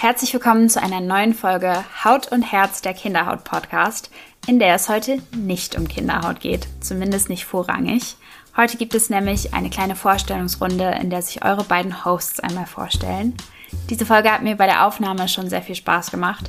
Herzlich willkommen zu einer neuen Folge Haut und Herz der Kinderhaut Podcast, in der es heute nicht um Kinderhaut geht, zumindest nicht vorrangig. Heute gibt es nämlich eine kleine Vorstellungsrunde, in der sich eure beiden Hosts einmal vorstellen. Diese Folge hat mir bei der Aufnahme schon sehr viel Spaß gemacht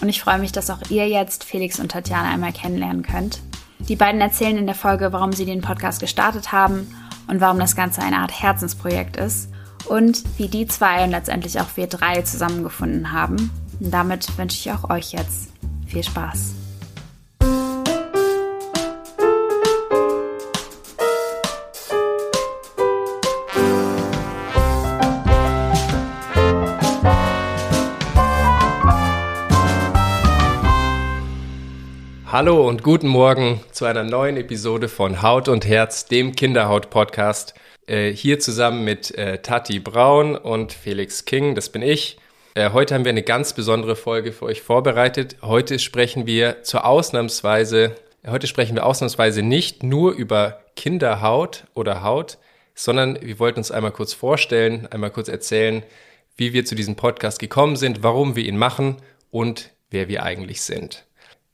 und ich freue mich, dass auch ihr jetzt Felix und Tatjana einmal kennenlernen könnt. Die beiden erzählen in der Folge, warum sie den Podcast gestartet haben und warum das Ganze eine Art Herzensprojekt ist und wie die zwei und letztendlich auch wir drei zusammengefunden haben. Und damit wünsche ich auch euch jetzt viel Spaß. Hallo und guten Morgen zu einer neuen Episode von Haut und Herz, dem Kinderhaut-Podcast. Äh, hier zusammen mit äh, Tati Braun und Felix King, das bin ich. Äh, heute haben wir eine ganz besondere Folge für euch vorbereitet. Heute sprechen wir zur Ausnahmsweise, heute sprechen wir ausnahmsweise nicht nur über Kinderhaut oder Haut, sondern wir wollten uns einmal kurz vorstellen, einmal kurz erzählen, wie wir zu diesem Podcast gekommen sind, warum wir ihn machen und wer wir eigentlich sind.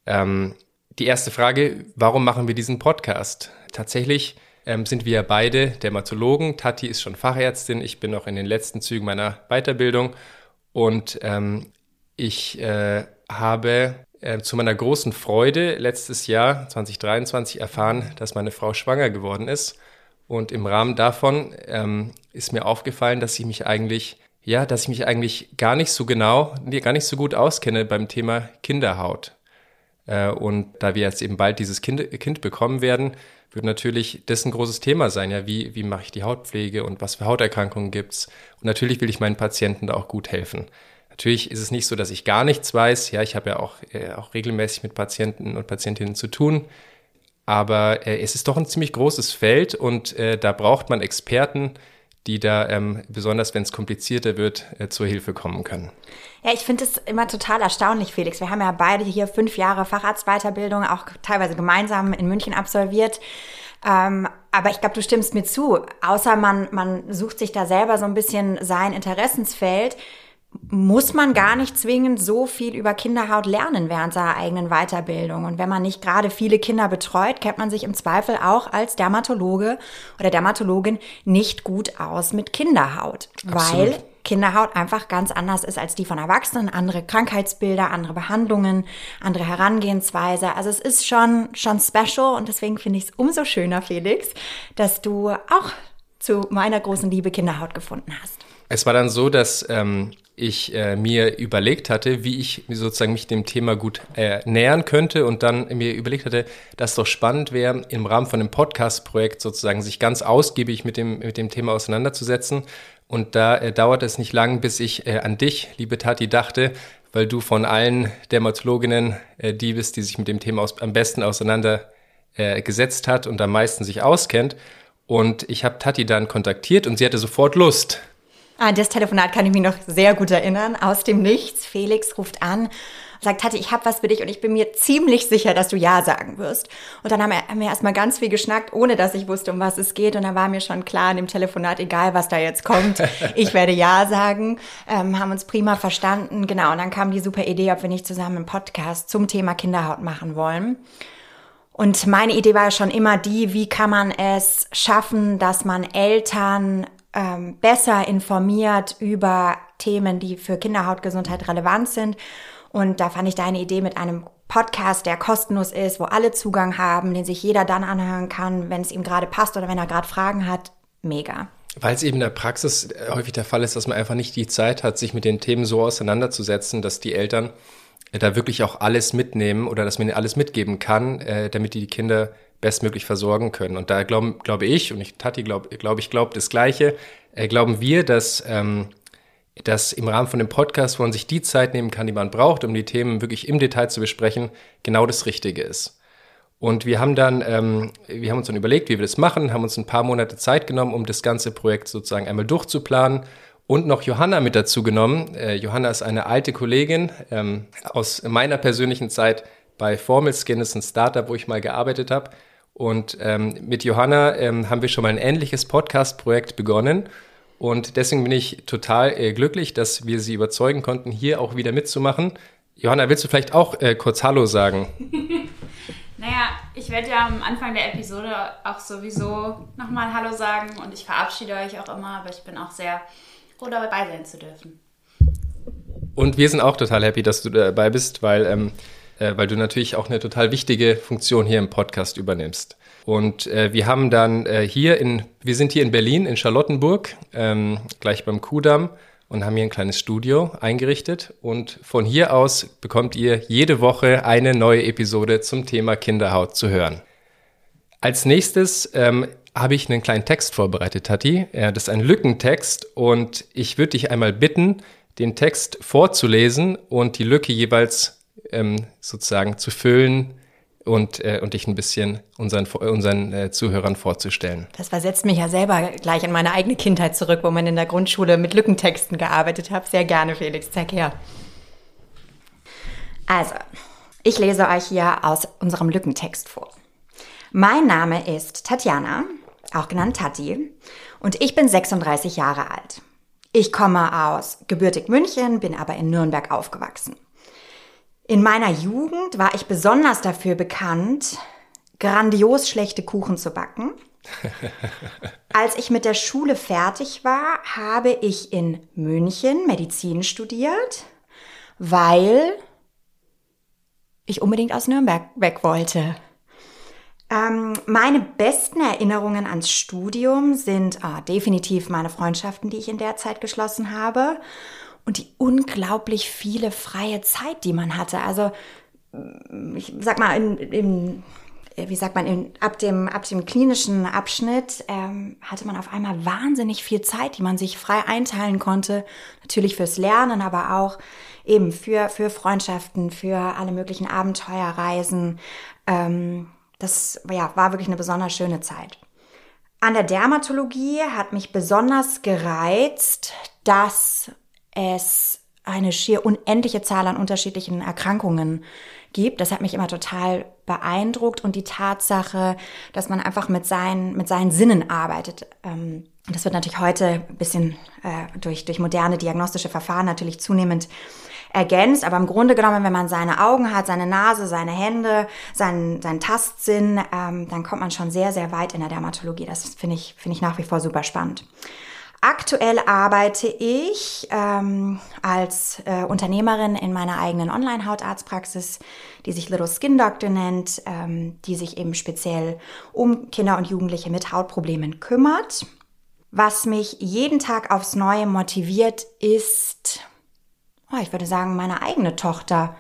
Ähm, die erste Frage, warum machen wir diesen Podcast? Tatsächlich ähm, sind wir beide Dermatologen. Tati ist schon Fachärztin, ich bin noch in den letzten Zügen meiner Weiterbildung und ähm, ich äh, habe äh, zu meiner großen Freude letztes Jahr 2023 erfahren, dass meine Frau schwanger geworden ist. Und im Rahmen davon ähm, ist mir aufgefallen, dass ich mich eigentlich, ja, dass ich mich eigentlich gar nicht so genau, gar nicht so gut auskenne beim Thema Kinderhaut. Äh, und da wir jetzt eben bald dieses Kind, kind bekommen werden, wird natürlich das ein großes Thema sein. Ja, wie, wie mache ich die Hautpflege und was für Hauterkrankungen gibt's? Und natürlich will ich meinen Patienten da auch gut helfen. Natürlich ist es nicht so, dass ich gar nichts weiß. Ja, ich habe ja auch, äh, auch regelmäßig mit Patienten und Patientinnen zu tun. Aber äh, es ist doch ein ziemlich großes Feld und äh, da braucht man Experten, die da ähm, besonders, wenn es komplizierter wird, äh, zur Hilfe kommen können. Ja, ich finde es immer total erstaunlich, Felix. Wir haben ja beide hier fünf Jahre Facharztweiterbildung, auch teilweise gemeinsam in München absolviert. Ähm, aber ich glaube, du stimmst mir zu. Außer man, man sucht sich da selber so ein bisschen sein Interessensfeld, muss man gar nicht zwingend so viel über Kinderhaut lernen während seiner eigenen Weiterbildung. Und wenn man nicht gerade viele Kinder betreut, kennt man sich im Zweifel auch als Dermatologe oder Dermatologin nicht gut aus mit Kinderhaut. Absolut. Weil Kinderhaut einfach ganz anders ist als die von Erwachsenen, andere Krankheitsbilder, andere Behandlungen, andere Herangehensweise. Also es ist schon, schon special und deswegen finde ich es umso schöner, Felix, dass du auch zu meiner großen Liebe Kinderhaut gefunden hast. Es war dann so, dass ähm, ich äh, mir überlegt hatte, wie ich sozusagen mich dem Thema gut äh, nähern könnte und dann mir überlegt hatte, dass doch spannend wäre, im Rahmen von einem Podcast-Projekt sozusagen sich ganz ausgiebig mit dem, mit dem Thema auseinanderzusetzen. Und da äh, dauert es nicht lang, bis ich äh, an dich, liebe Tati, dachte, weil du von allen Dermatologinnen äh, die bist, die sich mit dem Thema aus, am besten auseinandergesetzt äh, hat und am meisten sich auskennt. Und ich habe Tati dann kontaktiert und sie hatte sofort Lust, an ah, das Telefonat kann ich mich noch sehr gut erinnern. Aus dem Nichts. Felix ruft an und sagt, Tati, ich habe was für dich und ich bin mir ziemlich sicher, dass du Ja sagen wirst. Und dann haben wir, haben wir erstmal ganz viel geschnackt, ohne dass ich wusste, um was es geht. Und dann war mir schon klar in dem Telefonat, egal was da jetzt kommt, ich werde Ja sagen. Ähm, haben uns prima verstanden. Genau. Und dann kam die super Idee, ob wir nicht zusammen einen Podcast zum Thema Kinderhaut machen wollen. Und meine Idee war schon immer die, wie kann man es schaffen, dass man Eltern ähm, besser informiert über Themen, die für Kinderhautgesundheit relevant sind. Und da fand ich deine Idee mit einem Podcast, der kostenlos ist, wo alle Zugang haben, den sich jeder dann anhören kann, wenn es ihm gerade passt oder wenn er gerade Fragen hat, mega. Weil es eben in der Praxis äh, häufig der Fall ist, dass man einfach nicht die Zeit hat, sich mit den Themen so auseinanderzusetzen, dass die Eltern äh, da wirklich auch alles mitnehmen oder dass man ihnen alles mitgeben kann, äh, damit die Kinder bestmöglich versorgen können. Und da glaube glaub ich, und ich, Tati glaube glaub, ich, glaube das Gleiche, äh, glauben wir, dass, ähm, dass im Rahmen von dem Podcast, wo man sich die Zeit nehmen kann, die man braucht, um die Themen wirklich im Detail zu besprechen, genau das Richtige ist. Und wir haben dann, ähm, wir haben uns dann überlegt, wie wir das machen, haben uns ein paar Monate Zeit genommen, um das ganze Projekt sozusagen einmal durchzuplanen und noch Johanna mit dazu genommen. Äh, Johanna ist eine alte Kollegin ähm, aus meiner persönlichen Zeit bei Formal Skin, ist ein Startup, wo ich mal gearbeitet habe. Und ähm, mit Johanna ähm, haben wir schon mal ein ähnliches Podcast-Projekt begonnen. Und deswegen bin ich total äh, glücklich, dass wir sie überzeugen konnten, hier auch wieder mitzumachen. Johanna, willst du vielleicht auch äh, kurz Hallo sagen? naja, ich werde ja am Anfang der Episode auch sowieso nochmal Hallo sagen und ich verabschiede euch auch immer, aber ich bin auch sehr froh dabei sein zu dürfen. Und wir sind auch total happy, dass du dabei bist, weil, ähm, äh, weil du natürlich auch eine total wichtige Funktion hier im Podcast übernimmst. Und äh, wir haben dann äh, hier in, wir sind hier in Berlin, in Charlottenburg, ähm, gleich beim Kudamm und haben hier ein kleines Studio eingerichtet. Und von hier aus bekommt ihr jede Woche eine neue Episode zum Thema Kinderhaut zu hören. Als nächstes ähm, habe ich einen kleinen Text vorbereitet, Tati. Ja, das ist ein Lückentext und ich würde dich einmal bitten, den Text vorzulesen und die Lücke jeweils ähm, sozusagen zu füllen und, äh, und dich ein bisschen unseren, unseren äh, Zuhörern vorzustellen. Das versetzt mich ja selber gleich in meine eigene Kindheit zurück, wo man in der Grundschule mit Lückentexten gearbeitet hat. Sehr gerne, Felix, zeig her. Also, ich lese euch hier aus unserem Lückentext vor. Mein Name ist Tatjana, auch genannt Tati, und ich bin 36 Jahre alt. Ich komme aus gebürtig München, bin aber in Nürnberg aufgewachsen. In meiner Jugend war ich besonders dafür bekannt, grandios schlechte Kuchen zu backen. Als ich mit der Schule fertig war, habe ich in München Medizin studiert, weil ich unbedingt aus Nürnberg weg wollte. Ähm, meine besten Erinnerungen ans Studium sind ah, definitiv meine Freundschaften, die ich in der Zeit geschlossen habe und die unglaublich viele freie Zeit, die man hatte. Also ich sag mal, in, in wie sagt man, in, ab, dem, ab dem klinischen Abschnitt ähm, hatte man auf einmal wahnsinnig viel Zeit, die man sich frei einteilen konnte. Natürlich fürs Lernen, aber auch eben für, für Freundschaften, für alle möglichen Abenteuerreisen. Ähm, das ja, war wirklich eine besonders schöne Zeit. An der Dermatologie hat mich besonders gereizt, dass es eine schier unendliche Zahl an unterschiedlichen Erkrankungen gibt. Das hat mich immer total beeindruckt und die Tatsache, dass man einfach mit seinen, mit seinen Sinnen arbeitet. Ähm, das wird natürlich heute ein bisschen äh, durch, durch moderne diagnostische Verfahren natürlich zunehmend ergänzt. Aber im Grunde genommen, wenn man seine Augen hat, seine Nase, seine Hände, seinen, seinen Tastsinn, ähm, dann kommt man schon sehr, sehr weit in der Dermatologie. Das finde ich, finde ich nach wie vor super spannend. Aktuell arbeite ich ähm, als äh, Unternehmerin in meiner eigenen Online-Hautarztpraxis, die sich Little Skin Doctor nennt, ähm, die sich eben speziell um Kinder und Jugendliche mit Hautproblemen kümmert. Was mich jeden Tag aufs Neue motiviert, ist, oh, ich würde sagen, meine eigene Tochter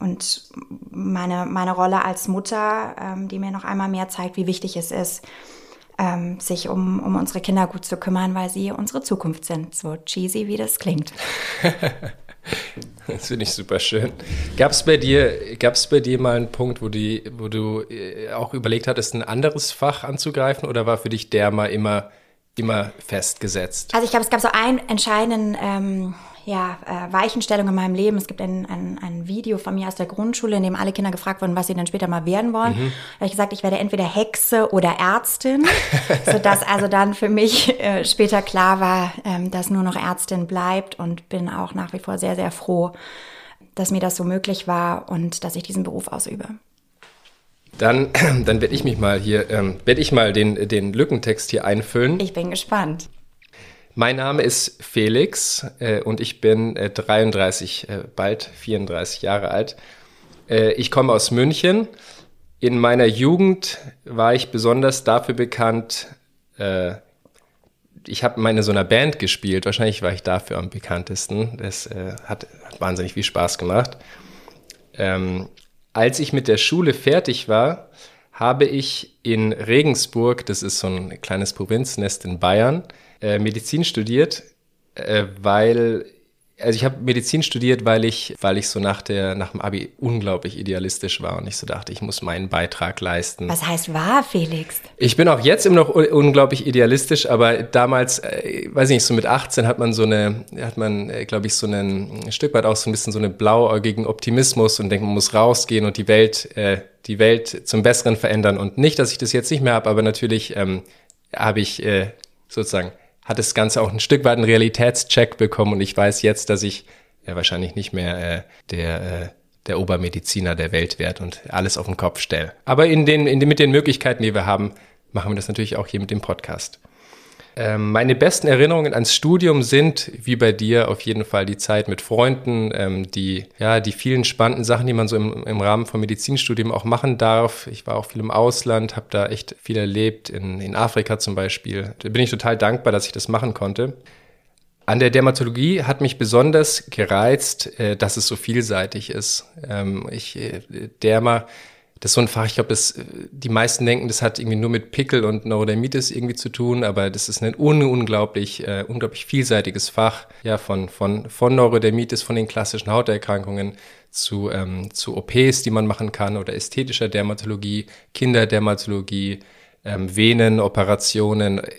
und meine, meine Rolle als Mutter, ähm, die mir noch einmal mehr zeigt, wie wichtig es ist, ähm, sich um, um unsere Kinder gut zu kümmern, weil sie unsere Zukunft sind. So cheesy, wie das klingt. das finde ich super schön. Gab es bei dir, gab's bei dir mal einen Punkt, wo, die, wo du äh, auch überlegt hattest, ein anderes Fach anzugreifen oder war für dich der mal immer, immer festgesetzt? Also ich glaube, es gab so einen entscheidenden ähm, ja, äh, Weichenstellung in meinem Leben. Es gibt ein, ein, ein Video von mir aus der Grundschule, in dem alle Kinder gefragt wurden, was sie denn später mal werden wollen. Mhm. Da habe ich gesagt, ich werde entweder Hexe oder Ärztin, sodass also dann für mich äh, später klar war, ähm, dass nur noch Ärztin bleibt und bin auch nach wie vor sehr, sehr froh, dass mir das so möglich war und dass ich diesen Beruf ausübe. Dann, dann werde ich mich mal hier, ähm, werde ich mal den, den Lückentext hier einfüllen. Ich bin gespannt. Mein Name ist Felix äh, und ich bin äh, 33, äh, bald 34 Jahre alt. Äh, ich komme aus München. In meiner Jugend war ich besonders dafür bekannt, äh, ich habe in so einer Band gespielt. Wahrscheinlich war ich dafür am bekanntesten. Das äh, hat, hat, wahnsinnig viel Spaß gemacht. Ähm, als ich mit der Schule fertig war, habe ich in Regensburg, das ist so ein kleines Provinznest in Bayern, äh, Medizin studiert, äh, weil also ich habe Medizin studiert, weil ich, weil ich so nach der, nach dem Abi unglaublich idealistisch war und ich so dachte, ich muss meinen Beitrag leisten. Was heißt wahr, Felix? Ich bin auch jetzt immer noch unglaublich idealistisch, aber damals, äh, weiß ich nicht, so mit 18 hat man so eine, hat man, äh, glaube ich, so einen, ein Stück weit auch so ein bisschen so eine blauäugigen Optimismus und denkt, man muss rausgehen und die Welt, äh, die Welt zum Besseren verändern. Und nicht, dass ich das jetzt nicht mehr habe, aber natürlich ähm, habe ich äh, sozusagen hat das Ganze auch ein Stück weit einen Realitätscheck bekommen und ich weiß jetzt, dass ich ja, wahrscheinlich nicht mehr äh, der, äh, der Obermediziner der Welt werde und alles auf den Kopf stelle. Aber in den, in den, mit den Möglichkeiten, die wir haben, machen wir das natürlich auch hier mit dem Podcast. Ähm, meine besten Erinnerungen ans Studium sind, wie bei dir, auf jeden Fall die Zeit mit Freunden, ähm, die, ja, die vielen spannenden Sachen, die man so im, im Rahmen vom Medizinstudium auch machen darf. Ich war auch viel im Ausland, habe da echt viel erlebt, in, in Afrika zum Beispiel. Da bin ich total dankbar, dass ich das machen konnte. An der Dermatologie hat mich besonders gereizt, äh, dass es so vielseitig ist. Ähm, ich, äh, Derma das ist so ein Fach, ich glaube, die meisten denken, das hat irgendwie nur mit Pickel und Neurodermitis irgendwie zu tun, aber das ist ein un unglaublich, äh, unglaublich vielseitiges Fach, ja, von, von, von Neurodermitis, von den klassischen Hauterkrankungen zu, ähm, zu OPs, die man machen kann oder ästhetischer Dermatologie, Kinderdermatologie, ähm, Venenoperationen, äh,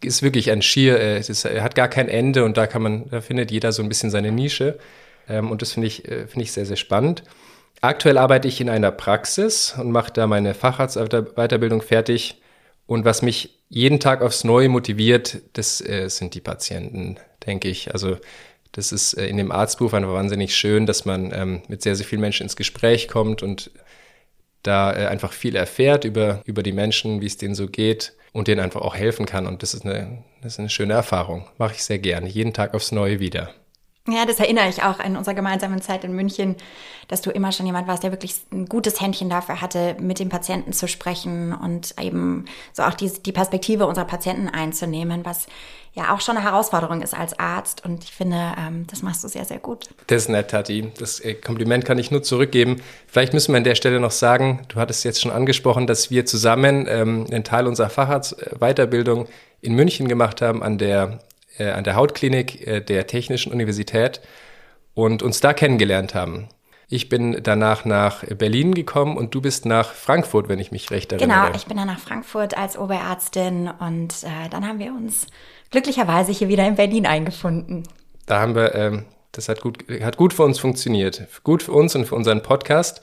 ist wirklich ein Schier, äh, es hat gar kein Ende und da kann man, da findet jeder so ein bisschen seine Nische. Ähm, und das finde ich, äh, finde ich sehr, sehr spannend. Aktuell arbeite ich in einer Praxis und mache da meine Facharztweiterbildung fertig. Und was mich jeden Tag aufs Neue motiviert, das äh, sind die Patienten, denke ich. Also das ist äh, in dem Arztberuf einfach wahnsinnig schön, dass man ähm, mit sehr, sehr vielen Menschen ins Gespräch kommt und da äh, einfach viel erfährt über, über die Menschen, wie es denen so geht und denen einfach auch helfen kann. Und das ist eine, das ist eine schöne Erfahrung. Mache ich sehr gerne, jeden Tag aufs Neue wieder. Ja, das erinnere ich auch an unserer gemeinsamen Zeit in München, dass du immer schon jemand warst, der wirklich ein gutes Händchen dafür hatte, mit dem Patienten zu sprechen und eben so auch die, die Perspektive unserer Patienten einzunehmen, was ja auch schon eine Herausforderung ist als Arzt. Und ich finde, ähm, das machst du sehr, sehr gut. Das ist nett, Tati. Das äh, Kompliment kann ich nur zurückgeben. Vielleicht müssen wir an der Stelle noch sagen, du hattest jetzt schon angesprochen, dass wir zusammen ähm, einen Teil unserer Facharztweiterbildung in München gemacht haben an der äh, an der Hautklinik äh, der Technischen Universität und uns da kennengelernt haben. Ich bin danach nach Berlin gekommen und du bist nach Frankfurt, wenn ich mich recht erinnere. Genau, ich bin dann nach Frankfurt als Oberärztin und äh, dann haben wir uns glücklicherweise hier wieder in Berlin eingefunden. Da haben wir, ähm, das hat gut, hat gut für uns funktioniert. Gut für uns und für unseren Podcast.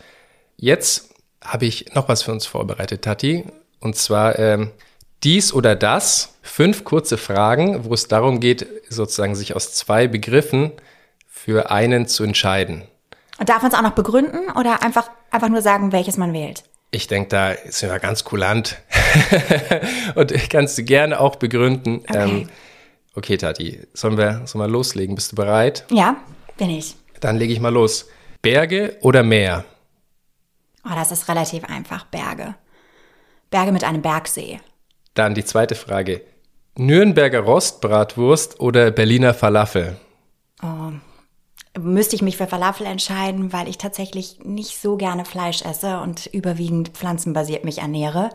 Jetzt habe ich noch was für uns vorbereitet, Tati. Und zwar ähm, dies oder das, fünf kurze Fragen, wo es darum geht, sozusagen sich aus zwei Begriffen für einen zu entscheiden. Und darf man es auch noch begründen oder einfach, einfach nur sagen, welches man wählt? Ich denke, da sind wir ganz kulant. Und kannst du gerne auch begründen. Okay. Ähm, okay, Tati, sollen wir, sollen wir loslegen? Bist du bereit? Ja, bin ich. Dann lege ich mal los. Berge oder Meer? Oh, das ist relativ einfach. Berge. Berge mit einem Bergsee. Dann die zweite Frage. Nürnberger Rostbratwurst oder Berliner Falafel? Oh, müsste ich mich für Falafel entscheiden, weil ich tatsächlich nicht so gerne Fleisch esse und überwiegend pflanzenbasiert mich ernähre.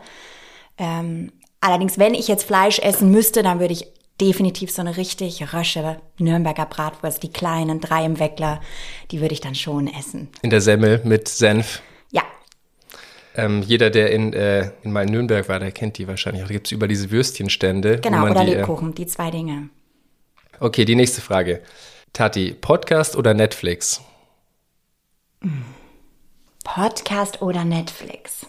Ähm, allerdings, wenn ich jetzt Fleisch essen müsste, dann würde ich definitiv so eine richtig rösche Nürnberger Bratwurst, die kleinen, drei im Weckler, die würde ich dann schon essen. In der Semmel mit Senf. Ähm, jeder, der in, äh, in mal Nürnberg war, der kennt die wahrscheinlich. Da gibt es über diese Würstchenstände. Genau, oder die, äh, Lebkuchen, äh, die zwei Dinge. Okay, die nächste Frage. Tati, Podcast oder Netflix? Podcast oder Netflix?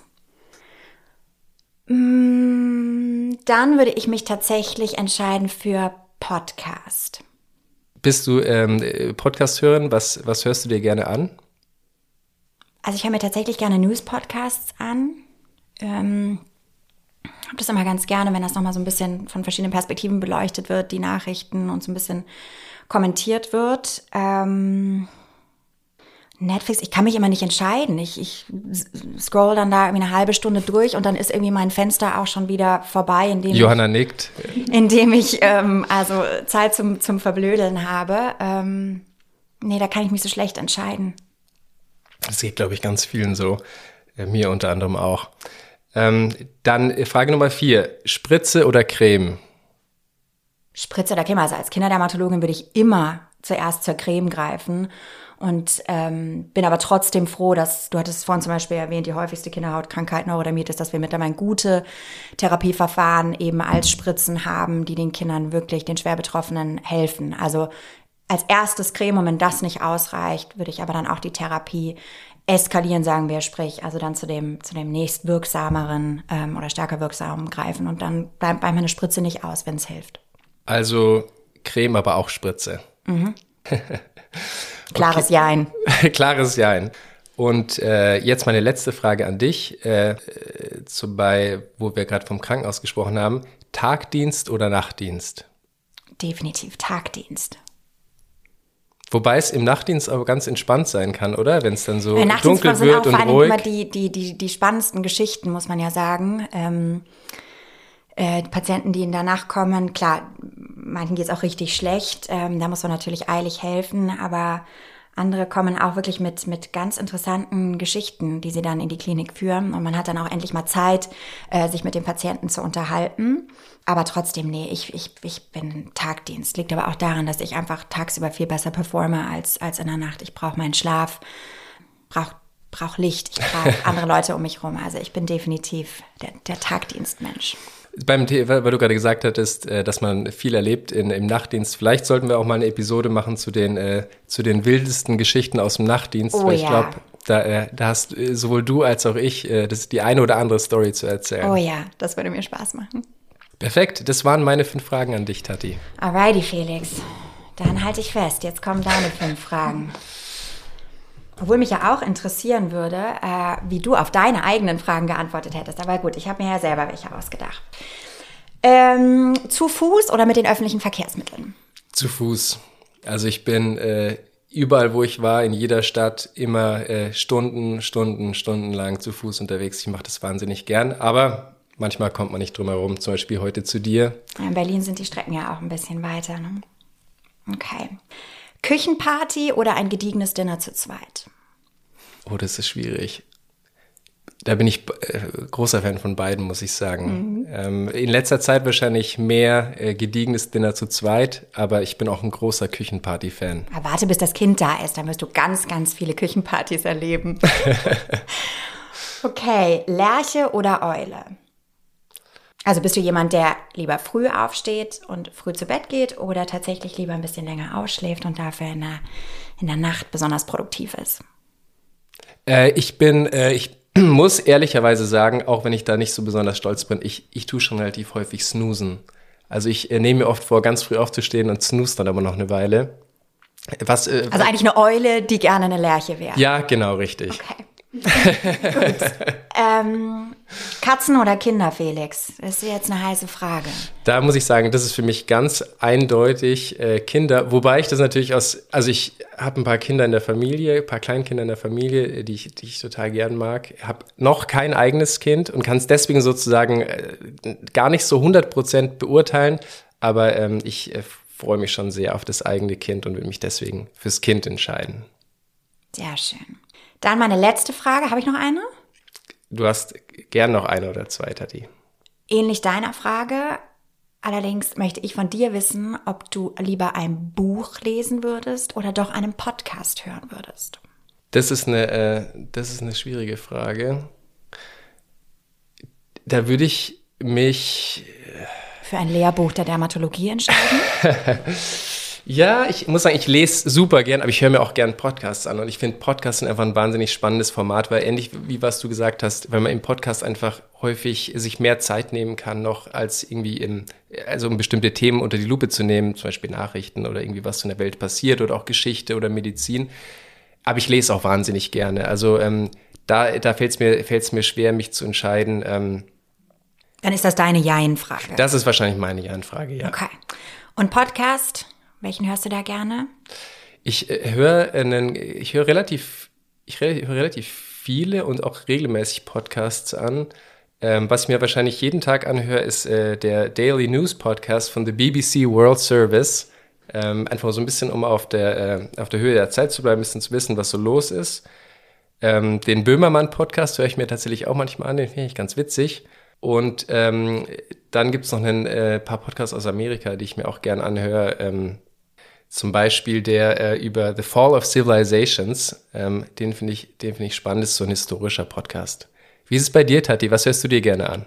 Mm, dann würde ich mich tatsächlich entscheiden für Podcast. Bist du ähm, Podcast hören? Was, was hörst du dir gerne an? Also ich höre mir tatsächlich gerne News-Podcasts an. Ähm, habe das immer ganz gerne, wenn das nochmal so ein bisschen von verschiedenen Perspektiven beleuchtet wird, die Nachrichten und so ein bisschen kommentiert wird. Ähm, Netflix, ich kann mich immer nicht entscheiden. Ich, ich scroll dann da irgendwie eine halbe Stunde durch und dann ist irgendwie mein Fenster auch schon wieder vorbei, indem Johanna ich, nickt. Indem ich ähm, also Zeit zum, zum Verblödeln habe. Ähm, nee, da kann ich mich so schlecht entscheiden. Das geht, glaube ich, ganz vielen so. Äh, mir unter anderem auch. Ähm, dann äh, Frage Nummer vier. Spritze oder Creme? Spritze oder Creme. Also als Kinderdermatologin würde ich immer zuerst zur Creme greifen. Und ähm, bin aber trotzdem froh, dass, du hattest vorhin zum Beispiel erwähnt, die häufigste Kinderhautkrankheit Neurodermitis, dass wir mittlerweile gute Therapieverfahren eben als Spritzen haben, die den Kindern wirklich, den schwer Betroffenen helfen. Also als erstes Creme und wenn das nicht ausreicht, würde ich aber dann auch die Therapie eskalieren, sagen wir, sprich, also dann zu dem, zu dem nächstwirksameren ähm, oder stärker wirksamen greifen und dann bleibt bei mir eine Spritze nicht aus, wenn es hilft. Also Creme, aber auch Spritze. Mhm. Klares Jein. Klares Jein. Und äh, jetzt meine letzte Frage an dich, äh, zu bei, wo wir gerade vom Krankenhaus gesprochen haben. Tagdienst oder Nachtdienst? Definitiv Tagdienst. Wobei es im Nachtdienst aber ganz entspannt sein kann, oder? Wenn es dann so dunkel wird und ruhig. Immer die, die, die, die spannendsten Geschichten, muss man ja sagen. Ähm, äh, Patienten, die in der Nacht kommen, klar, manchen geht es auch richtig schlecht. Ähm, da muss man natürlich eilig helfen, aber andere kommen auch wirklich mit, mit ganz interessanten Geschichten, die sie dann in die Klinik führen. Und man hat dann auch endlich mal Zeit, äh, sich mit dem Patienten zu unterhalten. Aber trotzdem, nee, ich, ich, ich bin Tagdienst. Liegt aber auch daran, dass ich einfach tagsüber viel besser performe als, als in der Nacht. Ich brauche meinen Schlaf, brauche brauch Licht, ich brauche andere Leute um mich herum. Also ich bin definitiv der, der Tagdienstmensch. Beim weil du gerade gesagt hattest, äh, dass man viel erlebt in, im Nachtdienst. Vielleicht sollten wir auch mal eine Episode machen zu den, äh, zu den wildesten Geschichten aus dem Nachtdienst. Oh, weil ich ja. glaube, da, äh, da hast äh, sowohl du als auch ich äh, das die eine oder andere Story zu erzählen. Oh ja, das würde mir Spaß machen. Perfekt, das waren meine fünf Fragen an dich, Tati. Alrighty, Felix. Dann halte ich fest, jetzt kommen deine fünf Fragen. Obwohl mich ja auch interessieren würde, äh, wie du auf deine eigenen Fragen geantwortet hättest. Aber gut, ich habe mir ja selber welche ausgedacht. Ähm, zu Fuß oder mit den öffentlichen Verkehrsmitteln? Zu Fuß. Also ich bin äh, überall, wo ich war, in jeder Stadt, immer äh, Stunden, Stunden, Stunden lang zu Fuß unterwegs. Ich mache das wahnsinnig gern. Aber manchmal kommt man nicht drum herum, zum Beispiel heute zu dir. In Berlin sind die Strecken ja auch ein bisschen weiter. Ne? Okay. Küchenparty oder ein gediegenes Dinner zu zweit? Oh, das ist schwierig. Da bin ich äh, großer Fan von beiden, muss ich sagen. Mhm. Ähm, in letzter Zeit wahrscheinlich mehr äh, gediegenes Dinner zu zweit, aber ich bin auch ein großer Küchenparty-Fan. Warte, bis das Kind da ist, dann wirst du ganz, ganz viele Küchenpartys erleben. okay, Lerche oder Eule? Also bist du jemand, der lieber früh aufsteht und früh zu Bett geht oder tatsächlich lieber ein bisschen länger ausschläft und dafür in der, in der Nacht besonders produktiv ist? Äh, ich bin, äh, ich muss ehrlicherweise sagen, auch wenn ich da nicht so besonders stolz bin, ich, ich tue schon relativ häufig snoosen. Also ich äh, nehme mir oft vor, ganz früh aufzustehen und snooze dann aber noch eine Weile. Was, äh, also eigentlich eine Eule, die gerne eine Lerche wäre. Ja, genau, richtig. Okay. Ähm, Katzen oder Kinder, Felix? Das ist jetzt eine heiße Frage. Da muss ich sagen, das ist für mich ganz eindeutig äh, Kinder. Wobei ich das natürlich aus, also ich habe ein paar Kinder in der Familie, ein paar Kleinkinder in der Familie, die ich, die ich total gern mag. Habe noch kein eigenes Kind und kann es deswegen sozusagen äh, gar nicht so 100% beurteilen. Aber ähm, ich äh, freue mich schon sehr auf das eigene Kind und will mich deswegen fürs Kind entscheiden. Sehr schön. Dann meine letzte Frage. Habe ich noch eine? Du hast gern noch eine oder zwei, Tati. Ähnlich deiner Frage. Allerdings möchte ich von dir wissen, ob du lieber ein Buch lesen würdest oder doch einen Podcast hören würdest. Das ist eine, äh, das ist eine schwierige Frage. Da würde ich mich für ein Lehrbuch der Dermatologie entscheiden. Ja, ich muss sagen, ich lese super gern, aber ich höre mir auch gern Podcasts an. Und ich finde Podcasts sind einfach ein wahnsinnig spannendes Format, weil ähnlich wie was du gesagt hast, weil man im Podcast einfach häufig sich mehr Zeit nehmen kann, noch als irgendwie in, also um bestimmte Themen unter die Lupe zu nehmen, zum Beispiel Nachrichten oder irgendwie was in der Welt passiert oder auch Geschichte oder Medizin. Aber ich lese auch wahnsinnig gerne. Also ähm, da, da fällt es mir, fällt's mir schwer, mich zu entscheiden. Ähm, Dann ist das deine Jein-Frage. Das ist wahrscheinlich meine Jein-Frage, ja. Okay. Und Podcast? Welchen hörst du da gerne? Ich äh, höre einen, ich höre relativ, ich höre relativ viele und auch regelmäßig Podcasts an. Ähm, was ich mir wahrscheinlich jeden Tag anhöre, ist äh, der Daily News Podcast von der BBC World Service. Ähm, einfach so ein bisschen, um auf der, äh, auf der Höhe der Zeit zu bleiben, ein bisschen zu wissen, was so los ist. Ähm, den Böhmermann Podcast höre ich mir tatsächlich auch manchmal an, den finde ich ganz witzig. Und ähm, dann gibt es noch ein äh, paar Podcasts aus Amerika, die ich mir auch gern anhöre. Ähm, zum Beispiel der äh, über The Fall of Civilizations. Ähm, den finde ich, den finde ich spannend. Das ist so ein historischer Podcast. Wie ist es bei dir, Tati? Was hörst du dir gerne an?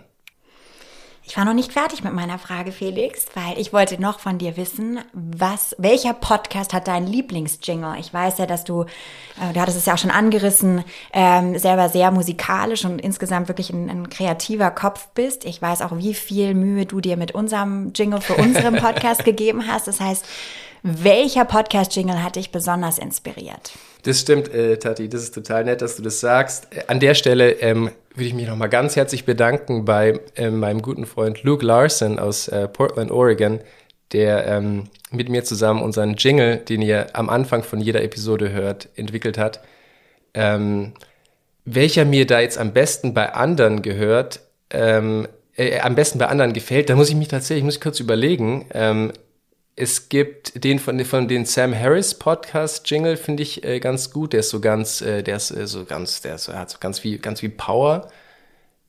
Ich war noch nicht fertig mit meiner Frage, Felix, weil ich wollte noch von dir wissen, was, welcher Podcast hat deinen Lieblingsjingle? Ich weiß ja, dass du, äh, du hattest es ja auch schon angerissen, ähm, selber sehr musikalisch und insgesamt wirklich ein, ein, kreativer Kopf bist. Ich weiß auch, wie viel Mühe du dir mit unserem Jingle für unseren Podcast gegeben hast. Das heißt, welcher Podcast-Jingle hat dich besonders inspiriert? Das stimmt, äh, Tati, das ist total nett, dass du das sagst. An der Stelle ähm, würde ich mich nochmal ganz herzlich bedanken bei äh, meinem guten Freund Luke Larson aus äh, Portland, Oregon, der ähm, mit mir zusammen unseren Jingle, den ihr am Anfang von jeder Episode hört, entwickelt hat. Ähm, welcher mir da jetzt am besten bei anderen gehört, ähm, äh, am besten bei anderen gefällt, da muss ich mich tatsächlich, muss ich kurz überlegen. Ähm, es gibt den von, von den Sam Harris Podcast Jingle, finde ich äh, ganz gut. Der ist so ganz, äh, der ist äh, so ganz, der ist, hat so ganz viel, ganz viel Power.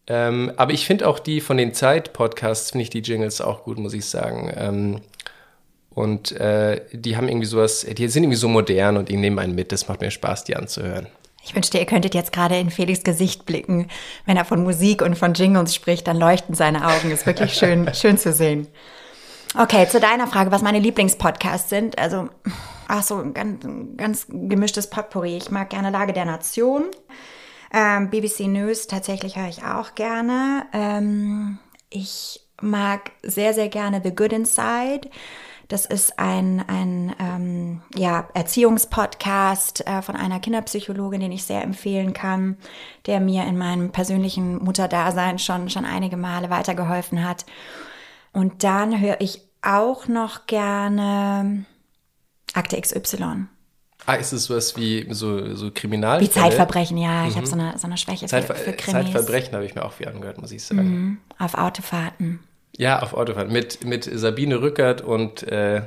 Ähm, aber ich finde auch die von den Zeit Podcasts, finde ich die Jingles auch gut, muss ich sagen. Ähm, und äh, die haben irgendwie sowas, die sind irgendwie so modern und die nehmen einen mit. Das macht mir Spaß, die anzuhören. Ich wünschte, ihr könntet jetzt gerade in Felix Gesicht blicken. Wenn er von Musik und von Jingles spricht, dann leuchten seine Augen. Ist wirklich schön, schön zu sehen. Okay, zu deiner Frage, was meine Lieblingspodcasts sind. Also, ach so, ganz, ganz gemischtes Potpourri. Ich mag gerne Lage der Nation. Ähm, BBC News tatsächlich höre ich auch gerne. Ähm, ich mag sehr, sehr gerne The Good Inside. Das ist ein, ein ähm, ja, Erziehungspodcast äh, von einer Kinderpsychologin, den ich sehr empfehlen kann, der mir in meinem persönlichen Mutterdasein schon, schon einige Male weitergeholfen hat. Und dann höre ich auch noch gerne Akte XY. Ah, ist es sowas wie so, so Kriminal? Wie Zeitverbrechen, ja. Ich habe so eine, so eine Schwäche Zeitver für, für Krimis. Zeitverbrechen habe ich mir auch viel angehört, muss ich sagen. Mhm. Auf Autofahrten. Ja, auf Autofahrten. Mit, mit Sabine Rückert und äh,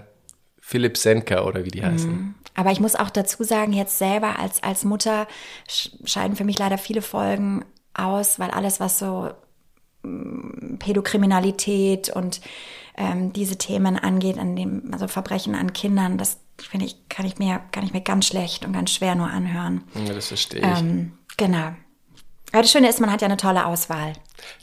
Philipp Senka oder wie die mhm. heißen. Aber ich muss auch dazu sagen, jetzt selber als, als Mutter scheiden für mich leider viele Folgen aus, weil alles, was so Pädokriminalität und ähm, diese Themen angeht, an dem, also Verbrechen an Kindern, das finde ich, kann ich mir, kann ich mir ganz schlecht und ganz schwer nur anhören. Ja, das verstehe ich. Ähm, genau. Aber das Schöne ist, man hat ja eine tolle Auswahl.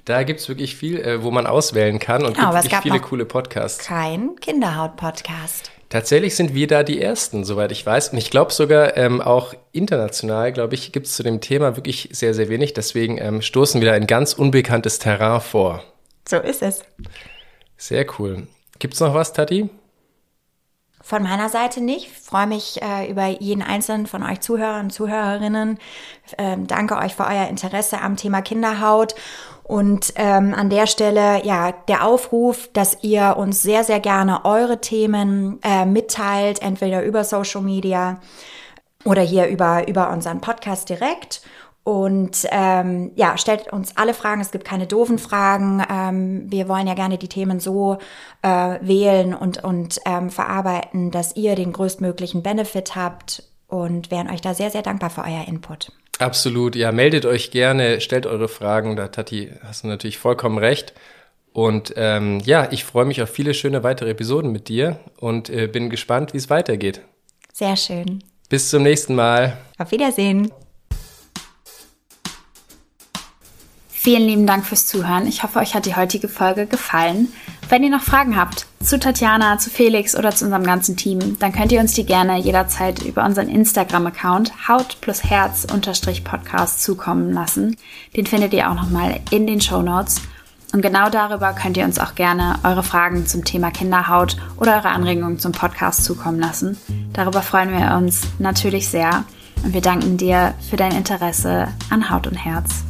Da gibt es wirklich viel, äh, wo man auswählen kann und genau, gibt viele coole Podcasts. Kein Kinderhaut-Podcast. Tatsächlich sind wir da die Ersten, soweit ich weiß. Und ich glaube sogar ähm, auch international, glaube ich, gibt es zu dem Thema wirklich sehr, sehr wenig. Deswegen ähm, stoßen wir da ein ganz unbekanntes Terrain vor. So ist es. Sehr cool. Gibt es noch was, Tati? Von meiner Seite nicht. Ich freue mich äh, über jeden einzelnen von euch Zuhörern und Zuhörerinnen. Ähm, danke euch für euer Interesse am Thema Kinderhaut. Und ähm, an der Stelle, ja, der Aufruf, dass ihr uns sehr, sehr gerne eure Themen äh, mitteilt, entweder über Social Media oder hier über, über unseren Podcast direkt. Und ähm, ja, stellt uns alle Fragen. Es gibt keine doofen Fragen. Ähm, wir wollen ja gerne die Themen so äh, wählen und, und ähm, verarbeiten, dass ihr den größtmöglichen Benefit habt und wären euch da sehr, sehr dankbar für euer Input. Absolut. Ja, meldet euch gerne, stellt eure Fragen. Da, Tati, hast du natürlich vollkommen recht. Und ähm, ja, ich freue mich auf viele schöne weitere Episoden mit dir und äh, bin gespannt, wie es weitergeht. Sehr schön. Bis zum nächsten Mal. Auf Wiedersehen. Vielen lieben Dank fürs Zuhören. Ich hoffe, euch hat die heutige Folge gefallen. Wenn ihr noch Fragen habt zu Tatjana, zu Felix oder zu unserem ganzen Team, dann könnt ihr uns die gerne jederzeit über unseren Instagram-Account haut plus herz unterstrich Podcast zukommen lassen. Den findet ihr auch nochmal in den Show Notes. Und genau darüber könnt ihr uns auch gerne eure Fragen zum Thema Kinderhaut oder eure Anregungen zum Podcast zukommen lassen. Darüber freuen wir uns natürlich sehr und wir danken dir für dein Interesse an Haut und Herz.